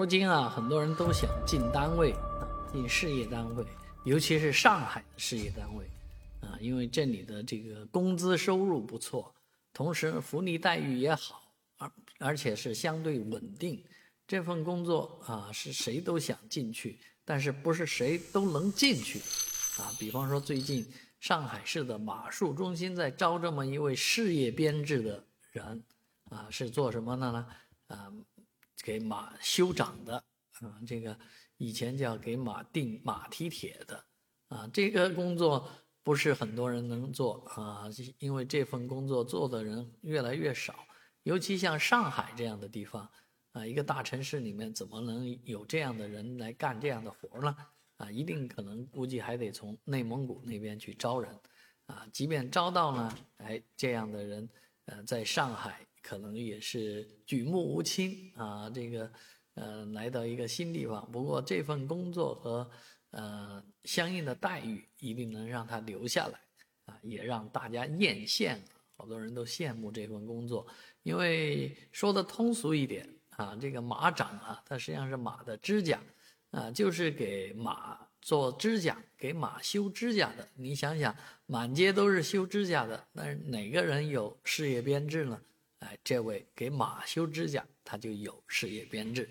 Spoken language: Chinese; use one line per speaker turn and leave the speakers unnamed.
如今啊，很多人都想进单位啊，进事业单位，尤其是上海的事业单位啊，因为这里的这个工资收入不错，同时福利待遇也好，而而且是相对稳定。这份工作啊，是谁都想进去，但是不是谁都能进去啊？比方说，最近上海市的马术中心在招这么一位事业编制的人啊，是做什么的呢？啊？给马修长的啊，这个以前叫给马钉马蹄铁的啊，这个工作不是很多人能做啊，因为这份工作做的人越来越少，尤其像上海这样的地方啊，一个大城市里面怎么能有这样的人来干这样的活呢？啊，一定可能估计还得从内蒙古那边去招人啊，即便招到呢，哎，这样的人呃，在上海。可能也是举目无亲啊，这个，呃，来到一个新地方。不过这份工作和呃相应的待遇一定能让他留下来啊，也让大家艳羡。好多人都羡慕这份工作，因为说的通俗一点啊，这个马掌啊，它实际上是马的指甲啊，就是给马做指甲、给马修指甲的。你想想，满街都是修指甲的，那哪个人有事业编制呢？哎，这位给马修指甲，他就有事业编制。